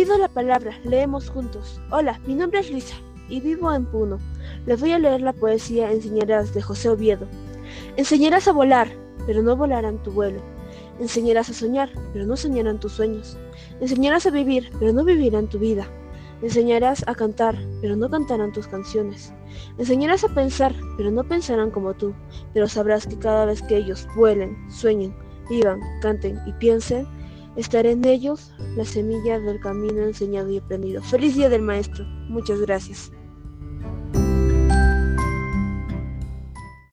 pido la palabra, leemos juntos. Hola, mi nombre es Luisa y vivo en Puno. Les voy a leer la poesía Enseñarás de José Oviedo. Enseñarás a volar, pero no volarán tu vuelo. Enseñarás a soñar, pero no soñarán tus sueños. Enseñarás a vivir, pero no vivirán tu vida. Enseñarás a cantar, pero no cantarán tus canciones. Enseñarás a pensar, pero no pensarán como tú. Pero sabrás que cada vez que ellos vuelen, sueñen, vivan, canten y piensen, estaré en ellos la semilla del camino enseñado y aprendido. Feliz Día del Maestro. Muchas gracias.